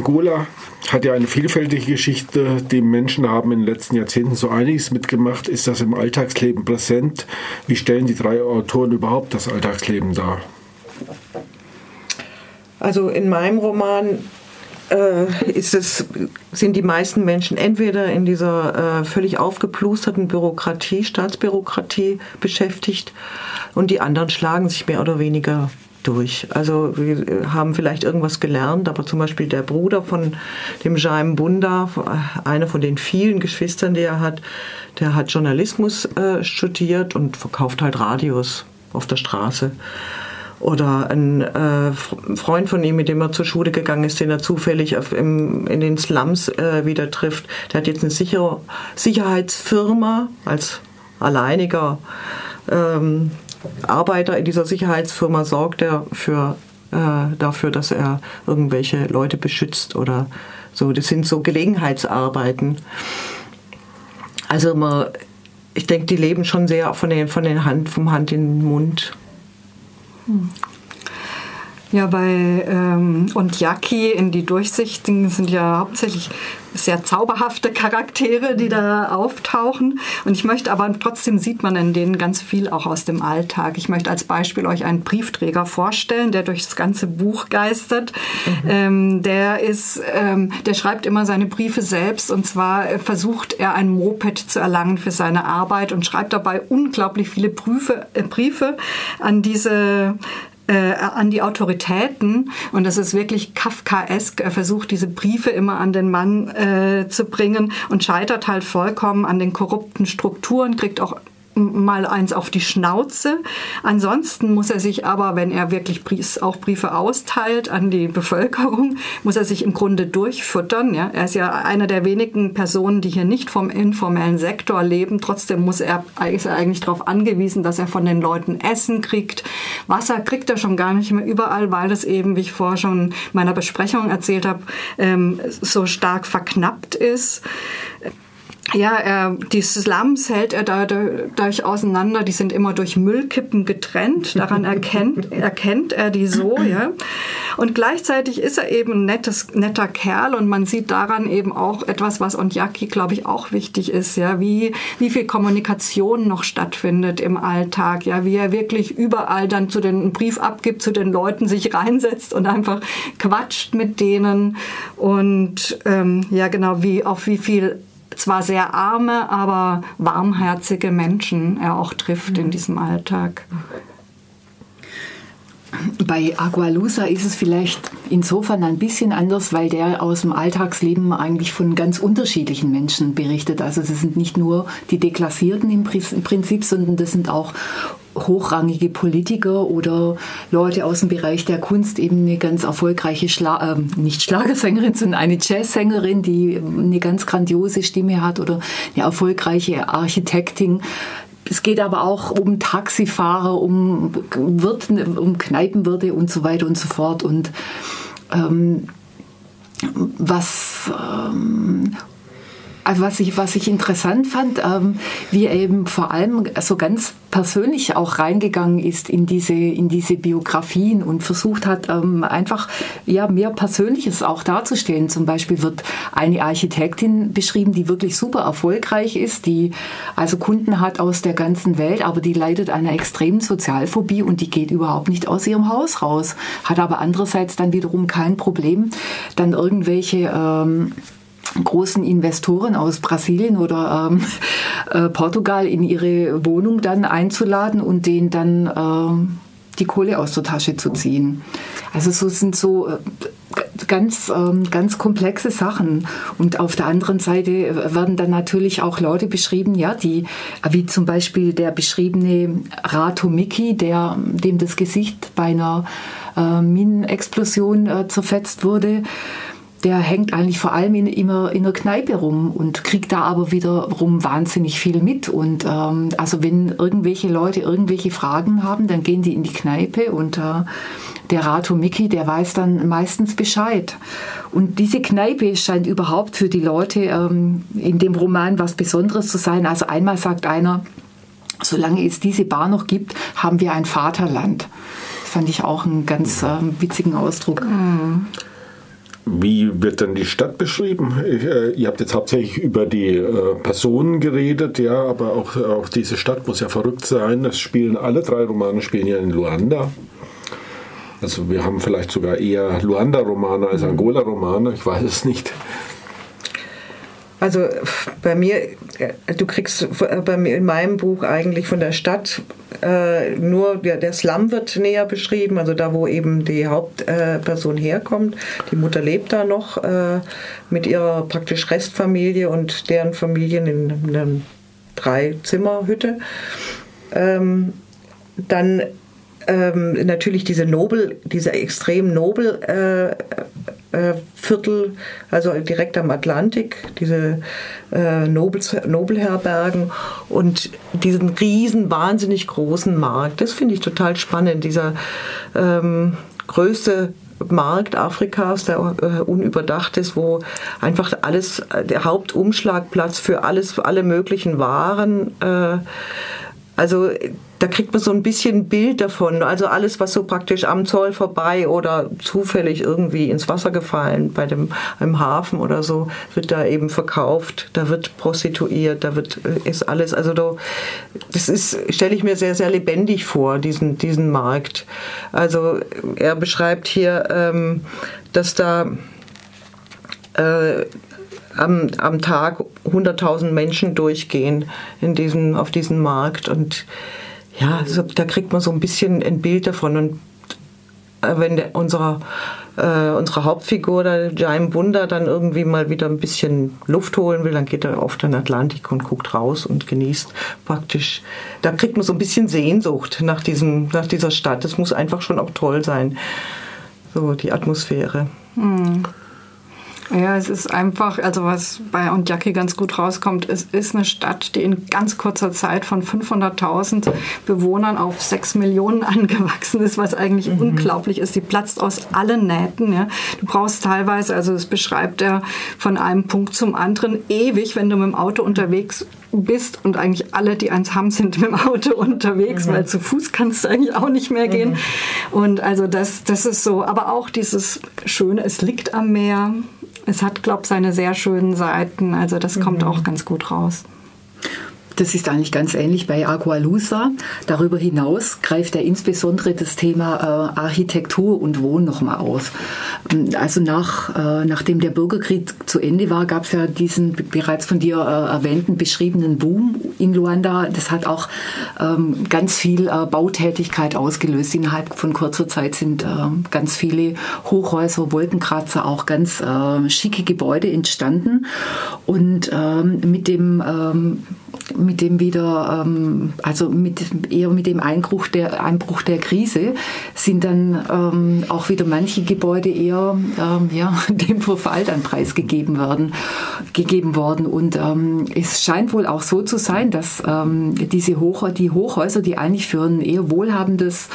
Angola hat ja eine vielfältige Geschichte. Die Menschen haben in den letzten Jahrzehnten so einiges mitgemacht. Ist das im Alltagsleben präsent? Wie stellen die drei Autoren überhaupt das Alltagsleben dar? Also in meinem Roman äh, es, sind die meisten Menschen entweder in dieser äh, völlig aufgeplusterten Bürokratie, Staatsbürokratie beschäftigt und die anderen schlagen sich mehr oder weniger durch. Also wir haben vielleicht irgendwas gelernt, aber zum Beispiel der Bruder von dem Jaime Bunda, einer von den vielen Geschwistern, die er hat, der hat Journalismus äh, studiert und verkauft halt Radios auf der Straße. Oder ein äh, Freund von ihm, mit dem er zur Schule gegangen ist, den er zufällig auf, im, in den Slums äh, wieder trifft, der hat jetzt eine Sicher Sicherheitsfirma als alleiniger ähm, Arbeiter in dieser Sicherheitsfirma sorgt er für, äh, dafür, dass er irgendwelche Leute beschützt oder so. Das sind so Gelegenheitsarbeiten. Also man, ich denke, die leben schon sehr von den, von den Hand, vom Hand in den Mund. Ja, bei ähm, und Yaki in die Durchsichtigen sind ja hauptsächlich sehr zauberhafte Charaktere, die da auftauchen. Und ich möchte aber trotzdem sieht man in denen ganz viel auch aus dem Alltag. Ich möchte als Beispiel euch einen Briefträger vorstellen, der durch das ganze Buch geistert. Mhm. Ähm, der ist, ähm, der schreibt immer seine Briefe selbst und zwar versucht er ein Moped zu erlangen für seine Arbeit und schreibt dabei unglaublich viele Briefe, äh, Briefe an diese äh, an die Autoritäten und das ist wirklich Kafkaesk. Er versucht diese Briefe immer an den Mann äh, zu bringen und scheitert halt vollkommen an den korrupten Strukturen, kriegt auch mal eins auf die Schnauze. Ansonsten muss er sich aber, wenn er wirklich auch Briefe austeilt an die Bevölkerung, muss er sich im Grunde durchfüttern. Ja? Er ist ja einer der wenigen Personen, die hier nicht vom informellen Sektor leben. Trotzdem muss er, ist er eigentlich darauf angewiesen, dass er von den Leuten Essen kriegt. Wasser kriegt er schon gar nicht mehr überall, weil das eben, wie ich vorher schon in meiner Besprechung erzählt habe, ähm, so stark verknappt ist. Ja, äh, die Slums hält er dadurch auseinander. Die sind immer durch Müllkippen getrennt. Daran erkennt, erkennt er die so. Ja. Und gleichzeitig ist er eben ein nettes, netter Kerl und man sieht daran eben auch etwas, was Onjaki, glaube ich, auch wichtig ist. Ja, wie, wie viel Kommunikation noch stattfindet im Alltag. Ja, wie er wirklich überall dann zu den einen Brief abgibt, zu den Leuten sich reinsetzt und einfach quatscht mit denen. Und ähm, ja, genau, wie auf wie viel zwar sehr arme, aber warmherzige Menschen er auch trifft in diesem Alltag. Bei Agualusa ist es vielleicht insofern ein bisschen anders, weil der aus dem Alltagsleben eigentlich von ganz unterschiedlichen Menschen berichtet. Also es sind nicht nur die Deklassierten im Prinzip, sondern das sind auch hochrangige Politiker oder Leute aus dem Bereich der Kunst, eben eine ganz erfolgreiche, Schla äh, nicht Schlagersängerin, sondern eine Jazzsängerin, die eine ganz grandiose Stimme hat oder eine erfolgreiche Architektin. Es geht aber auch um Taxifahrer, um, Wirten, um Kneipenwirte und so weiter und so fort. Und ähm, was ähm, also was ich, was ich interessant fand, ähm, wie eben vor allem so ganz persönlich auch reingegangen ist in diese, in diese Biografien und versucht hat, ähm, einfach ja, mehr Persönliches auch darzustellen. Zum Beispiel wird eine Architektin beschrieben, die wirklich super erfolgreich ist, die also Kunden hat aus der ganzen Welt, aber die leidet einer extremen Sozialphobie und die geht überhaupt nicht aus ihrem Haus raus, hat aber andererseits dann wiederum kein Problem, dann irgendwelche ähm, großen Investoren aus Brasilien oder ähm, äh, Portugal in ihre Wohnung dann einzuladen und denen dann äh, die Kohle aus der Tasche zu ziehen. Also so sind so äh, ganz, ähm, ganz komplexe Sachen. Und auf der anderen Seite werden dann natürlich auch Leute beschrieben, ja, die, wie zum Beispiel der beschriebene Rato Miki, der, dem das Gesicht bei einer äh, Minenexplosion äh, zerfetzt wurde der hängt eigentlich vor allem in, immer in der Kneipe rum und kriegt da aber wiederum wahnsinnig viel mit. Und ähm, also wenn irgendwelche Leute irgendwelche Fragen haben, dann gehen die in die Kneipe und äh, der Rato Mickey, der weiß dann meistens Bescheid. Und diese Kneipe scheint überhaupt für die Leute ähm, in dem Roman was Besonderes zu sein. Also einmal sagt einer, solange es diese Bar noch gibt, haben wir ein Vaterland. Das fand ich auch einen ganz äh, witzigen Ausdruck. Mhm. Wie wird denn die Stadt beschrieben? Äh, ihr habt jetzt hauptsächlich über die äh, Personen geredet, ja, aber auch, auch diese Stadt muss ja verrückt sein. Es spielen alle drei Romane spielen ja in Luanda. Also wir haben vielleicht sogar eher Luanda-Romane als. Angola-Romane, ich weiß es nicht. Also bei mir, du kriegst bei mir in meinem Buch eigentlich von der Stadt äh, nur der, der, Slum wird näher beschrieben, also da, wo eben die Hauptperson äh, herkommt. Die Mutter lebt da noch äh, mit ihrer praktisch Restfamilie und deren Familien in, in einer Drei-Zimmer-Hütte. Ähm, dann ähm, natürlich diese Nobel, diese extrem Nobel äh, äh, Viertel, also direkt am Atlantik, diese äh, Nobel, Nobelherbergen und diesen riesen, wahnsinnig großen Markt. Das finde ich total spannend, dieser ähm, größte Markt Afrikas, der äh, unüberdacht ist, wo einfach alles, der Hauptumschlagplatz für alles, alle möglichen Waren äh, also da kriegt man so ein bisschen Bild davon. Also alles, was so praktisch am Zoll vorbei oder zufällig irgendwie ins Wasser gefallen bei dem einem Hafen oder so, wird da eben verkauft. Da wird prostituiert, da wird äh, ist alles. Also da, das ist stelle ich mir sehr sehr lebendig vor diesen diesen Markt. Also er beschreibt hier, ähm, dass da äh, am, am Tag 100.000 Menschen durchgehen in diesem, auf diesem Markt. Und ja, so, da kriegt man so ein bisschen ein Bild davon. Und äh, wenn der, unser, äh, unsere Hauptfigur, der Jaime Bunda, dann irgendwie mal wieder ein bisschen Luft holen will, dann geht er auf den Atlantik und guckt raus und genießt praktisch. Da kriegt man so ein bisschen Sehnsucht nach, diesem, nach dieser Stadt. Das muss einfach schon auch toll sein, so die Atmosphäre. Mhm. Ja, es ist einfach, also was bei Ondjaki ganz gut rauskommt, es ist eine Stadt, die in ganz kurzer Zeit von 500.000 Bewohnern auf 6 Millionen angewachsen ist, was eigentlich mhm. unglaublich ist. Die platzt aus allen Nähten. Ja. Du brauchst teilweise, also das beschreibt er von einem Punkt zum anderen, ewig, wenn du mit dem Auto unterwegs bist und eigentlich alle, die eins haben, sind mit dem Auto unterwegs, mhm. weil zu Fuß kannst du eigentlich auch nicht mehr gehen. Mhm. Und also das, das ist so, aber auch dieses Schöne, es liegt am Meer es hat, glaube ich, seine sehr schönen Seiten. Also das mhm. kommt auch ganz gut raus. Das ist eigentlich ganz ähnlich bei Agualusa. Darüber hinaus greift er insbesondere das Thema äh, Architektur und Wohnen nochmal auf. Also nach, äh, nachdem der Bürgerkrieg zu Ende war, gab es ja diesen bereits von dir äh, erwähnten beschriebenen Boom in Luanda. Das hat auch ähm, ganz viel Bautätigkeit ausgelöst. Innerhalb von kurzer Zeit sind ähm, ganz viele Hochhäuser, Wolkenkratzer, auch ganz schicke Gebäude entstanden. Und ähm, mit dem mit dem wieder, ähm, also mit, eher mit dem Einbruch der, Einbruch der Krise sind dann ähm, auch wieder manche Gebäude eher ähm, ja, dem Verfall dann preisgegeben werden, gegeben worden. Und ähm, es scheint wohl auch so zu sein, dass ähm, diese Hoch, die Hochhäuser, die eigentlich für ein eher wohlhabendes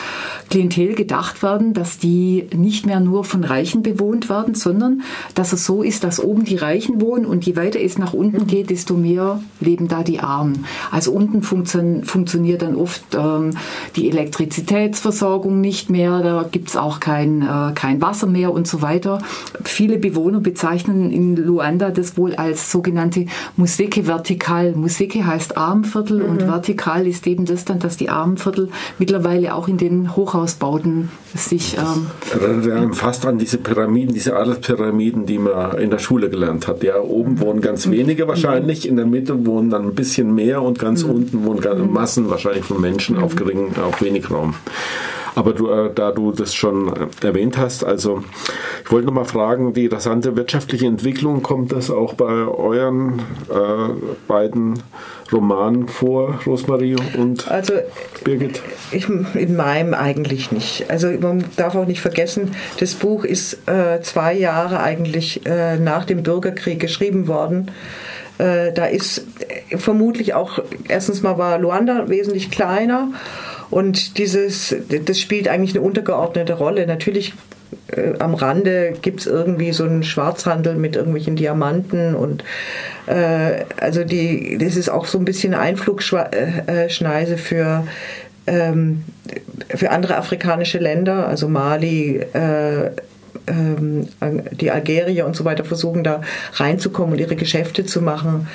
Klientel gedacht werden, dass die nicht mehr nur von Reichen bewohnt werden, sondern dass es so ist, dass oben die Reichen wohnen und je weiter es nach unten geht, desto mehr leben da die Armen. Also unten funktio funktioniert dann oft ähm, die Elektrizitätsversorgung nicht mehr, da gibt es auch kein, äh, kein Wasser mehr und so weiter. Viele Bewohner bezeichnen in Luanda das wohl als sogenannte Museke vertikal. Museke heißt Armviertel mhm. und vertikal ist eben das dann, dass die Armviertel mittlerweile auch in den Hochhausbauten sich... Ähm, fast an diese Pyramiden, diese Adlerpyramiden, die man in der Schule gelernt hat. Ja, oben wohnen ganz wenige wahrscheinlich, in der Mitte wohnen dann ein bisschen mehr und ganz mhm. unten wohnen Massen wahrscheinlich von Menschen auf, gering, auf wenig Raum. Aber du, äh, da du das schon erwähnt hast, also ich wollte noch mal fragen, die rasante wirtschaftliche Entwicklung, kommt das auch bei euren äh, beiden Romanen vor, Rosmarie und also, Birgit? Ich, in meinem eigentlich nicht. Also man darf auch nicht vergessen, das Buch ist äh, zwei Jahre eigentlich äh, nach dem Bürgerkrieg geschrieben worden. Äh, da ist vermutlich auch, erstens mal war Luanda wesentlich kleiner und dieses, das spielt eigentlich eine untergeordnete Rolle. Natürlich äh, am Rande gibt es irgendwie so einen Schwarzhandel mit irgendwelchen Diamanten und äh, also die, das ist auch so ein bisschen Einflugschneise äh, für ähm, für andere afrikanische Länder, also Mali, äh, ähm, die Algerier und so weiter versuchen da reinzukommen und ihre Geschäfte zu machen.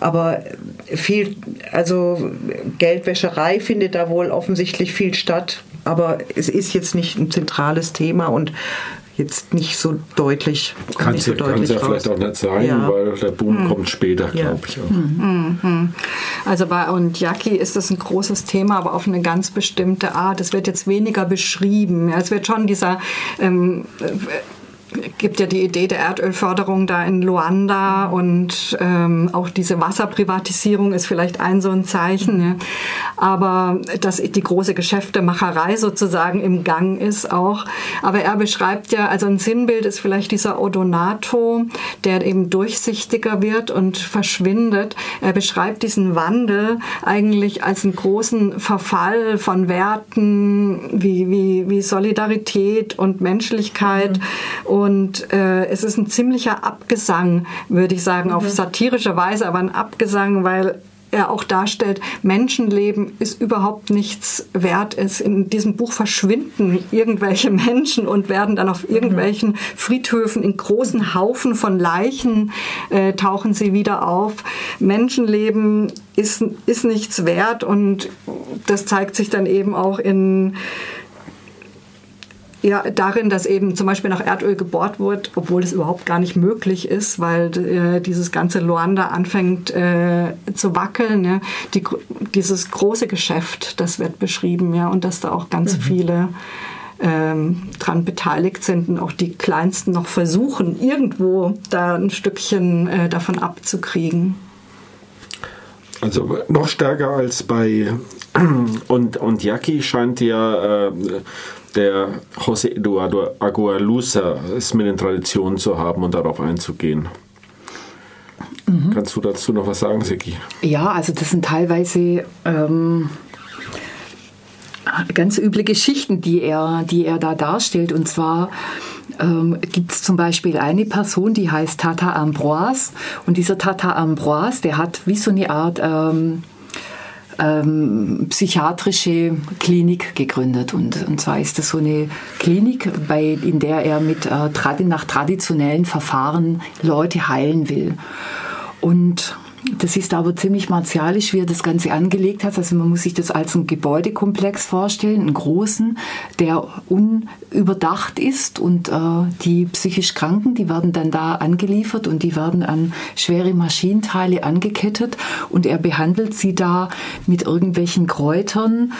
Aber viel, also Geldwäscherei findet da wohl offensichtlich viel statt. Aber es ist jetzt nicht ein zentrales Thema und jetzt nicht so deutlich. Kann nicht es so deutlich ja raus. vielleicht auch nicht sein, Ja. weil der Boom kommt später, glaube ich. Auch. Also bei Ondyaki ist das ein großes Thema, aber auf eine ganz bestimmte Art. Es wird jetzt weniger beschrieben. Es wird schon dieser ähm, äh, gibt ja die Idee der Erdölförderung da in Luanda und ähm, auch diese Wasserprivatisierung ist vielleicht ein so ein Zeichen. Ja. Aber dass die große Geschäftemacherei sozusagen im Gang ist auch. Aber er beschreibt ja, also ein Sinnbild ist vielleicht dieser Odonato, der eben durchsichtiger wird und verschwindet. Er beschreibt diesen Wandel eigentlich als einen großen Verfall von Werten wie, wie, wie Solidarität und Menschlichkeit. Und äh, es ist ein ziemlicher Abgesang, würde ich sagen, auf satirische Weise, aber ein Abgesang, weil er auch darstellt, Menschenleben ist überhaupt nichts wert. Es in diesem Buch verschwinden irgendwelche Menschen und werden dann auf irgendwelchen Friedhöfen in großen Haufen von Leichen äh, tauchen sie wieder auf. Menschenleben ist, ist nichts wert und das zeigt sich dann eben auch in ja, darin, dass eben zum Beispiel nach Erdöl gebohrt wird, obwohl es überhaupt gar nicht möglich ist, weil äh, dieses ganze Luanda anfängt äh, zu wackeln. Ja. Die, dieses große Geschäft, das wird beschrieben, ja, und dass da auch ganz viele ähm, dran beteiligt sind und auch die Kleinsten noch versuchen, irgendwo da ein Stückchen äh, davon abzukriegen. Also noch stärker als bei und, und Yaki scheint ja äh, der José Eduardo Agualusa es mit den Traditionen zu haben und darauf einzugehen. Kannst du dazu noch was sagen, Seki? Ja, also das sind teilweise ähm, ganz üble Geschichten, die er, die er da darstellt. Und zwar ähm, gibt es zum Beispiel eine Person, die heißt Tata Ambroise. Und dieser Tata Ambroise, der hat wie so eine Art ähm, ähm, psychiatrische Klinik gegründet. Und, und zwar ist das so eine Klinik, bei, in der er mit äh, nach traditionellen Verfahren Leute heilen will. Und das ist aber ziemlich martialisch, wie er das Ganze angelegt hat. Also man muss sich das als einen Gebäudekomplex vorstellen, einen großen, der unüberdacht ist und äh, die psychisch Kranken, die werden dann da angeliefert und die werden an schwere Maschinenteile angekettet und er behandelt sie da mit irgendwelchen Kräutern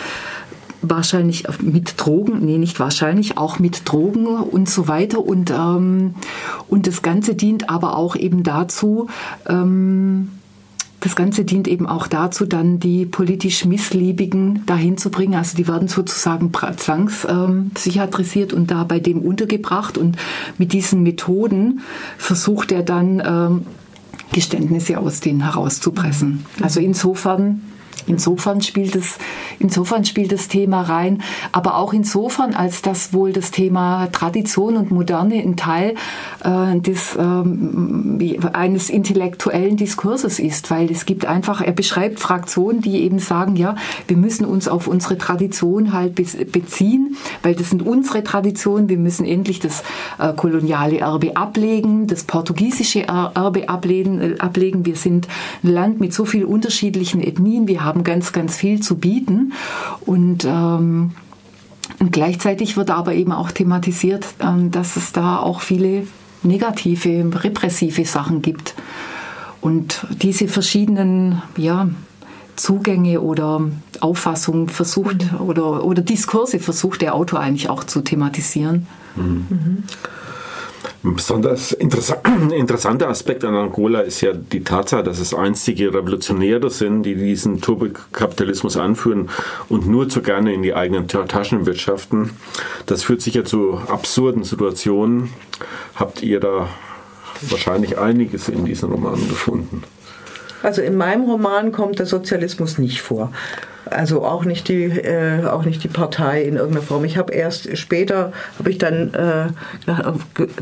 wahrscheinlich mit Drogen, nee, nicht wahrscheinlich, auch mit Drogen und so weiter. Und, ähm, und das Ganze dient aber auch eben dazu, ähm, das Ganze dient eben auch dazu, dann die politisch Missliebigen dahin zu bringen. Also die werden sozusagen zwangspsychiatrisiert und da bei dem untergebracht. Und mit diesen Methoden versucht er dann ähm, Geständnisse aus denen herauszupressen. Also insofern Insofern spielt, es, insofern spielt das Thema rein, aber auch insofern, als das wohl das Thema Tradition und Moderne ein Teil äh, des, ähm, eines intellektuellen Diskurses ist, weil es gibt einfach, er beschreibt Fraktionen, die eben sagen, ja, wir müssen uns auf unsere Tradition halt beziehen, weil das sind unsere Traditionen, wir müssen endlich das äh, koloniale Erbe ablegen, das portugiesische Erbe ablegen, ablegen. Wir sind ein Land mit so vielen unterschiedlichen Ethnien, wir haben ganz, ganz viel zu bieten. Und, ähm, und gleichzeitig wird aber eben auch thematisiert, ähm, dass es da auch viele negative, repressive Sachen gibt. Und diese verschiedenen ja, Zugänge oder Auffassungen versucht mhm. oder, oder Diskurse versucht der Autor eigentlich auch zu thematisieren. Mhm. Ein besonders interessanter Aspekt an Angola ist ja die Tatsache, dass es einstige Revolutionäre sind, die diesen Turbokapitalismus anführen und nur zu gerne in die eigenen Taschen wirtschaften. Das führt sicher zu absurden Situationen. Habt ihr da wahrscheinlich einiges in diesen Romanen gefunden? Also in meinem Roman kommt der Sozialismus nicht vor. Also auch nicht die, äh, auch nicht die Partei in irgendeiner Form. Ich habe erst später, habe ich dann äh,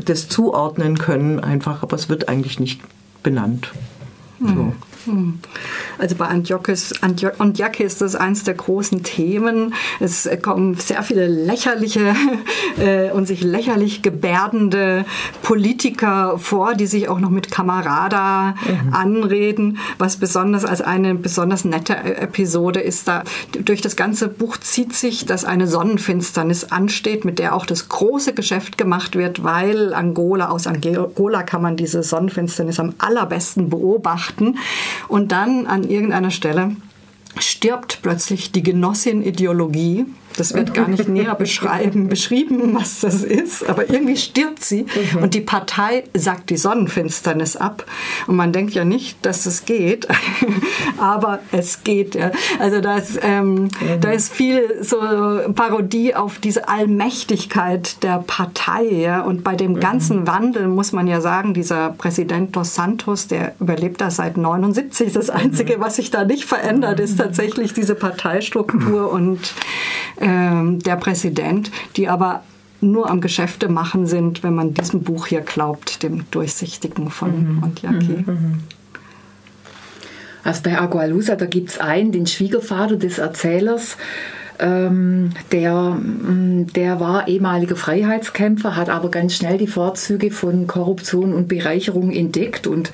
das zuordnen können einfach, aber es wird eigentlich nicht benannt. So. Hm. Also bei Antiochus, Antioche ist das eines der großen Themen. Es kommen sehr viele lächerliche äh, und sich lächerlich gebärdende Politiker vor, die sich auch noch mit Kamerada mhm. anreden. Was besonders als eine besonders nette Episode ist da, durch das ganze Buch zieht sich, dass eine Sonnenfinsternis ansteht, mit der auch das große Geschäft gemacht wird, weil Angola, aus Angola kann man diese Sonnenfinsternis am allerbesten beobachten. Und dann an irgendeiner Stelle stirbt plötzlich die Genossin-Ideologie das wird gar nicht näher beschreiben, beschrieben, was das ist, aber irgendwie stirbt sie mhm. und die Partei sagt die Sonnenfinsternis ab. Und man denkt ja nicht, dass es geht, aber es geht. Ja. Also da ist, ähm, mhm. da ist viel so Parodie auf diese Allmächtigkeit der Partei. Ja. Und bei dem mhm. ganzen Wandel muss man ja sagen, dieser Präsident Dos Santos, der überlebt da seit 79. Das Einzige, mhm. was sich da nicht verändert, ist tatsächlich diese Parteistruktur und ähm, der Präsident, die aber nur am Geschäfte machen sind, wenn man diesem Buch hier glaubt, dem Durchsichtigen von mhm. Ontiaki. Mhm. mhm. Also bei Agualusa, da gibt es einen, den Schwiegervater des Erzählers, ähm, der, mm, der war ehemaliger Freiheitskämpfer, hat aber ganz schnell die Vorzüge von Korruption und Bereicherung entdeckt und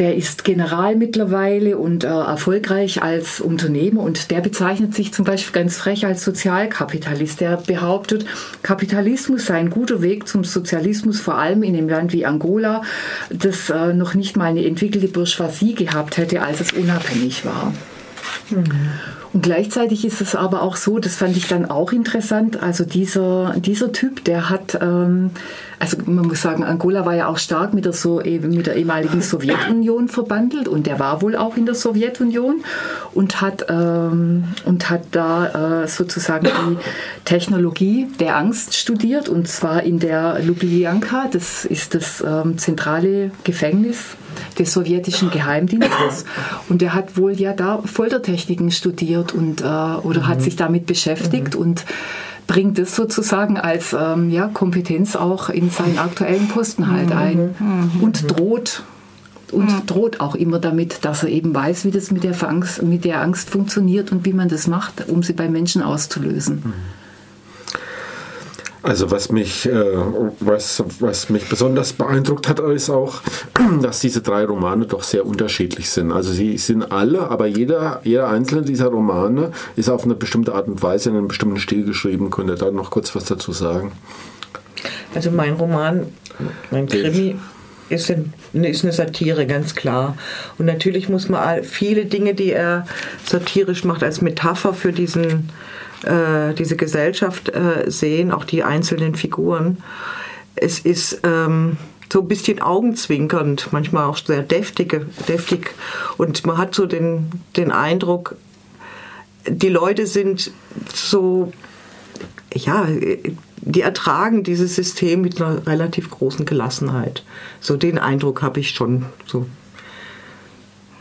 der ist General mittlerweile und äh, erfolgreich als Unternehmer und der bezeichnet sich zum Beispiel ganz frech als Sozialkapitalist. Der behauptet, Kapitalismus sei ein guter Weg zum Sozialismus, vor allem in einem Land wie Angola, das äh, noch nicht mal eine entwickelte Bourgeoisie gehabt hätte, als es unabhängig war. Mhm. Und gleichzeitig ist es aber auch so, das fand ich dann auch interessant, also dieser, dieser Typ, der hat... Ähm, also man muss sagen, Angola war ja auch stark mit der, so mit der ehemaligen Sowjetunion verbandelt und der war wohl auch in der Sowjetunion und hat, ähm, und hat da äh, sozusagen die Technologie der Angst studiert und zwar in der Lubyanka, das ist das ähm, zentrale Gefängnis des sowjetischen Geheimdienstes und der hat wohl ja da Foltertechniken studiert und äh, oder mhm. hat sich damit beschäftigt mhm. und bringt es sozusagen als ähm, ja, Kompetenz auch in seinen aktuellen Posten halt ein mhm. und droht und mhm. droht auch immer damit, dass er eben weiß, wie das mit der, Angst, mit der Angst funktioniert und wie man das macht, um sie bei Menschen auszulösen. Also was mich, äh, was, was mich besonders beeindruckt hat, ist auch, dass diese drei Romane doch sehr unterschiedlich sind. Also sie sind alle, aber jeder, jeder einzelne dieser Romane ist auf eine bestimmte Art und Weise in einem bestimmten Stil geschrieben. Könnt ihr da noch kurz was dazu sagen? Also mein Roman, mein Krimi, ist, ist eine Satire, ganz klar. Und natürlich muss man viele Dinge, die er satirisch macht, als Metapher für diesen äh, diese Gesellschaft äh, sehen, auch die einzelnen Figuren. Es ist ähm, so ein bisschen augenzwinkernd, manchmal auch sehr deftige, deftig. Und man hat so den, den Eindruck, die Leute sind so, ja, die ertragen dieses System mit einer relativ großen Gelassenheit. So den Eindruck habe ich schon. So.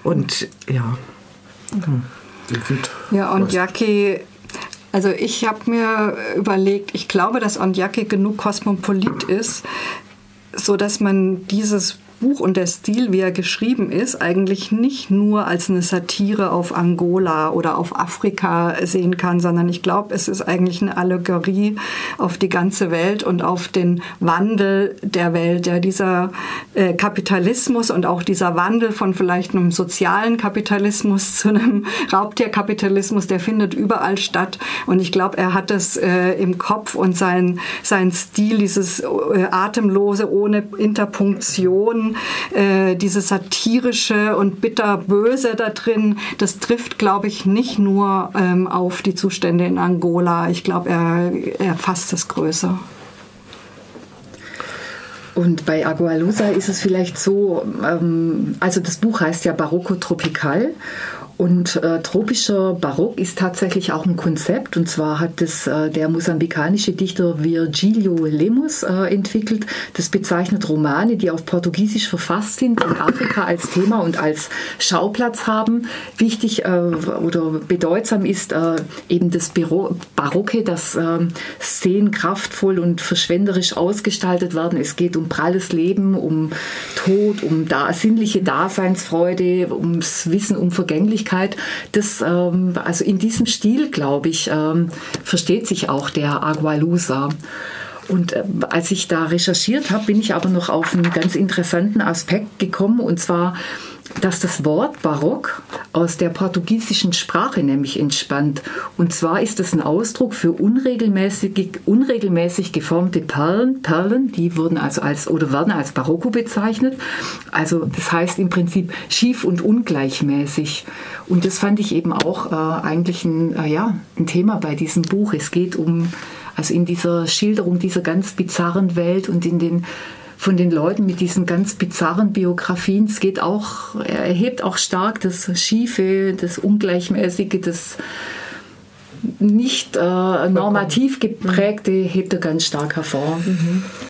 Und ja. Ja, und Jackie also ich habe mir überlegt, ich glaube, dass Ondyake genug kosmopolit ist, so dass man dieses Buch und der Stil, wie er geschrieben ist, eigentlich nicht nur als eine Satire auf Angola oder auf Afrika sehen kann, sondern ich glaube, es ist eigentlich eine Allegorie auf die ganze Welt und auf den Wandel der Welt. Ja, dieser äh, Kapitalismus und auch dieser Wandel von vielleicht einem sozialen Kapitalismus zu einem Raubtierkapitalismus, der findet überall statt. Und ich glaube, er hat das äh, im Kopf und sein, sein Stil, dieses äh, atemlose, ohne Interpunktion, äh, diese satirische und bitterböse da drin, das trifft, glaube ich, nicht nur ähm, auf die Zustände in Angola. Ich glaube, er, er fasst es größer. Und bei Agualusa ist es vielleicht so, ähm, also das Buch heißt ja Barocco Tropical und äh, tropischer Barock ist tatsächlich auch ein Konzept. Und zwar hat es äh, der mosambikanische Dichter Virgilio Lemos äh, entwickelt. Das bezeichnet Romane, die auf Portugiesisch verfasst sind und Afrika als Thema und als Schauplatz haben. Wichtig äh, oder bedeutsam ist äh, eben das Büro Barocke, dass ähm, Szenen kraftvoll und verschwenderisch ausgestaltet werden. Es geht um pralles Leben, um Tod, um da, sinnliche Daseinsfreude, ums Wissen um Vergänglichkeit. Das, ähm, also in diesem Stil, glaube ich, ähm, versteht sich auch der Agualusa. Und äh, als ich da recherchiert habe, bin ich aber noch auf einen ganz interessanten Aspekt gekommen, und zwar dass das Wort Barock aus der portugiesischen Sprache nämlich entspannt. Und zwar ist es ein Ausdruck für unregelmäßig, unregelmäßig geformte Perlen. Perlen, die wurden also als oder werden als Barocco bezeichnet. Also das heißt im Prinzip schief und ungleichmäßig. Und das fand ich eben auch äh, eigentlich ein, äh, ja, ein Thema bei diesem Buch. Es geht um also in dieser Schilderung dieser ganz bizarren Welt und in den von den Leuten mit diesen ganz bizarren Biografien. Es geht auch, er erhebt auch stark das Schiefe, das Ungleichmäßige, das nicht äh, normativ geprägte, hebt er ganz stark hervor. Mhm.